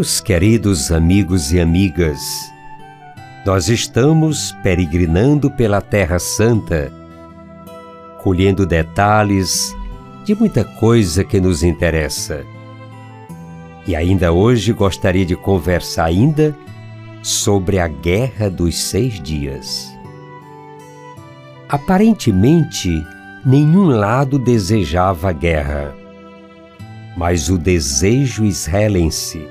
Meus queridos amigos e amigas, nós estamos peregrinando pela Terra Santa, colhendo detalhes de muita coisa que nos interessa. E ainda hoje gostaria de conversar ainda sobre a Guerra dos Seis Dias. Aparentemente, nenhum lado desejava a guerra, mas o desejo israelense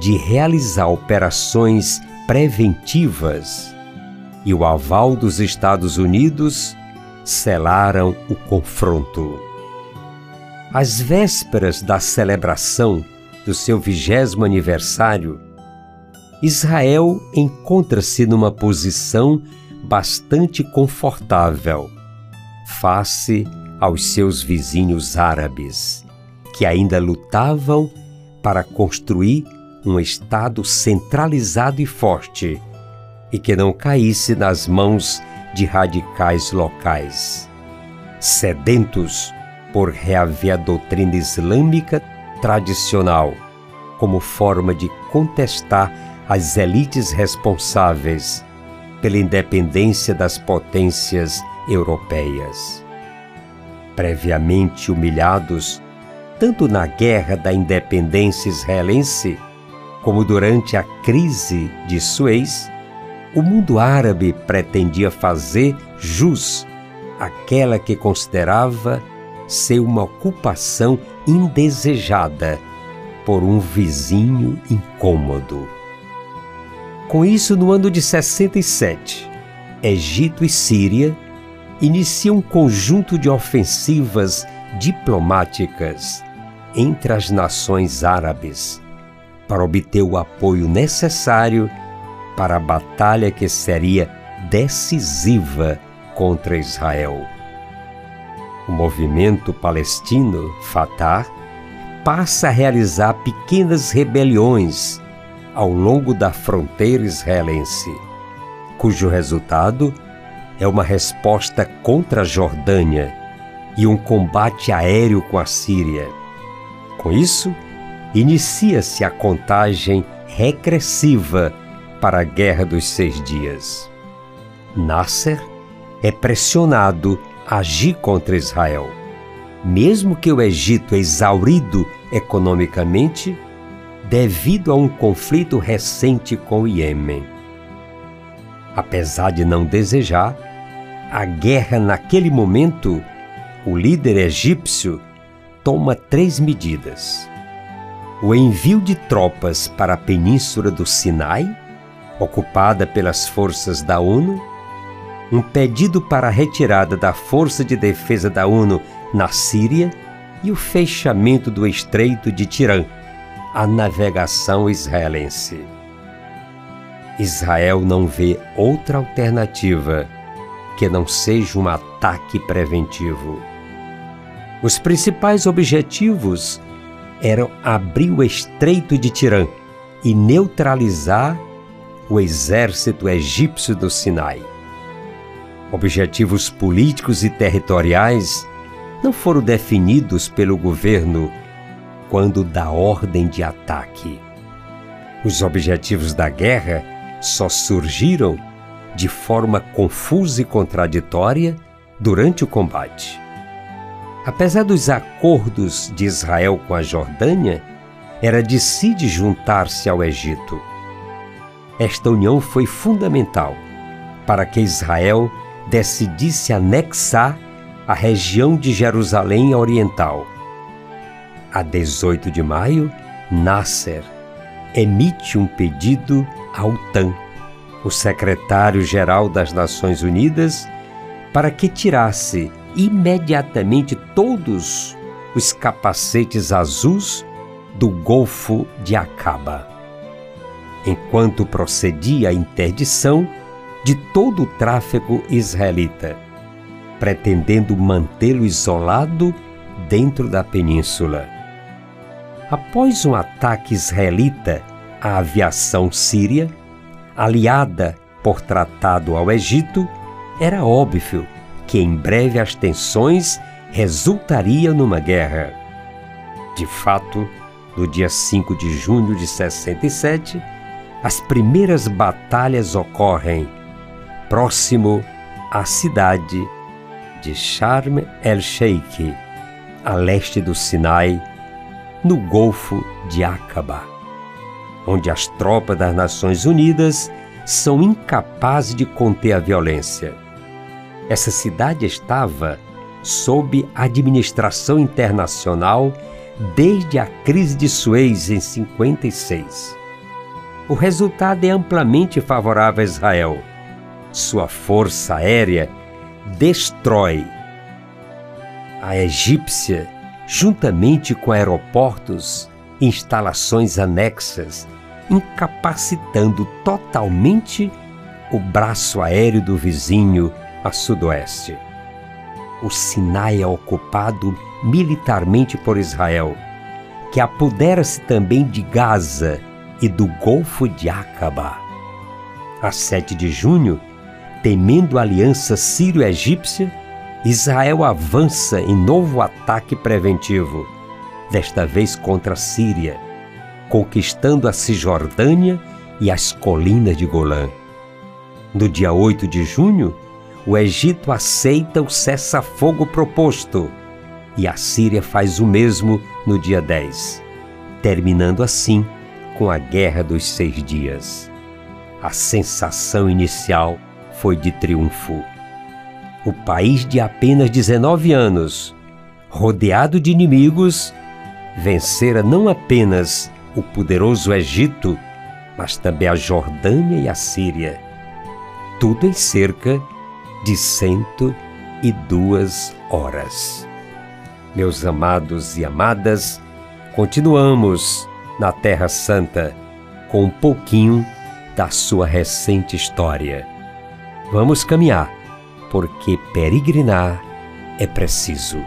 de realizar operações preventivas e o aval dos Estados Unidos selaram o confronto. Às vésperas da celebração do seu vigésimo aniversário, Israel encontra-se numa posição bastante confortável face aos seus vizinhos árabes, que ainda lutavam para construir um Estado centralizado e forte e que não caísse nas mãos de radicais locais. Sedentos por reaver a doutrina islâmica tradicional como forma de contestar as elites responsáveis pela independência das potências europeias. Previamente humilhados, tanto na Guerra da Independência Israelense como durante a crise de Suez, o mundo árabe pretendia fazer jus àquela que considerava ser uma ocupação indesejada por um vizinho incômodo. Com isso, no ano de 67, Egito e Síria iniciam um conjunto de ofensivas diplomáticas entre as nações árabes para obter o apoio necessário para a batalha que seria decisiva contra Israel. O movimento palestino Fatah passa a realizar pequenas rebeliões ao longo da fronteira israelense, cujo resultado é uma resposta contra a Jordânia e um combate aéreo com a Síria. Com isso, inicia-se a contagem regressiva para a Guerra dos Seis Dias. Nasser é pressionado a agir contra Israel. Mesmo que o Egito é exaurido economicamente devido a um conflito recente com o Iêmen. Apesar de não desejar, a guerra naquele momento, o líder egípcio toma três medidas o envio de tropas para a península do Sinai, ocupada pelas forças da ONU, um pedido para a retirada da Força de Defesa da ONU na Síria e o fechamento do Estreito de Tirã, a navegação israelense. Israel não vê outra alternativa que não seja um ataque preventivo. Os principais objetivos eram abrir o estreito de Tirã e neutralizar o exército egípcio do Sinai. Objetivos políticos e territoriais não foram definidos pelo governo quando dá ordem de ataque. Os objetivos da guerra só surgiram de forma confusa e contraditória durante o combate. Apesar dos acordos de Israel com a Jordânia, era de si de juntar-se ao Egito. Esta união foi fundamental para que Israel decidisse anexar a região de Jerusalém Oriental. A 18 de maio, Nasser emite um pedido ao TAN, o secretário-geral das Nações Unidas, para que tirasse imediatamente todos os capacetes azuis do Golfo de Acaba. Enquanto procedia a interdição de todo o tráfego israelita, pretendendo mantê-lo isolado dentro da península. Após um ataque israelita à aviação síria, aliada por tratado ao Egito, era óbvio que em breve as tensões resultariam numa guerra. De fato, no dia 5 de junho de 67, as primeiras batalhas ocorrem próximo à cidade de Sharm el-Sheikh, a leste do Sinai, no Golfo de Aqaba, onde as tropas das Nações Unidas são incapazes de conter a violência. Essa cidade estava sob administração internacional desde a crise de Suez em 56. O resultado é amplamente favorável a Israel. Sua força aérea destrói a egípcia, juntamente com aeroportos e instalações anexas, incapacitando totalmente o braço aéreo do vizinho a sudoeste. O Sinai é ocupado militarmente por Israel, que apodera-se também de Gaza e do Golfo de Aqaba. A 7 de junho, temendo a aliança sírio-egípcia, Israel avança em novo ataque preventivo, desta vez contra a Síria, conquistando a Cisjordânia e as colinas de Golã. No dia 8 de junho, o Egito aceita o cessar-fogo proposto e a Síria faz o mesmo no dia 10, terminando assim com a Guerra dos Seis Dias. A sensação inicial foi de triunfo. O país de apenas 19 anos, rodeado de inimigos, vencera não apenas o poderoso Egito, mas também a Jordânia e a Síria. Tudo em cerca de cento e duas horas. Meus amados e amadas, continuamos na Terra Santa com um pouquinho da sua recente história. Vamos caminhar, porque peregrinar é preciso.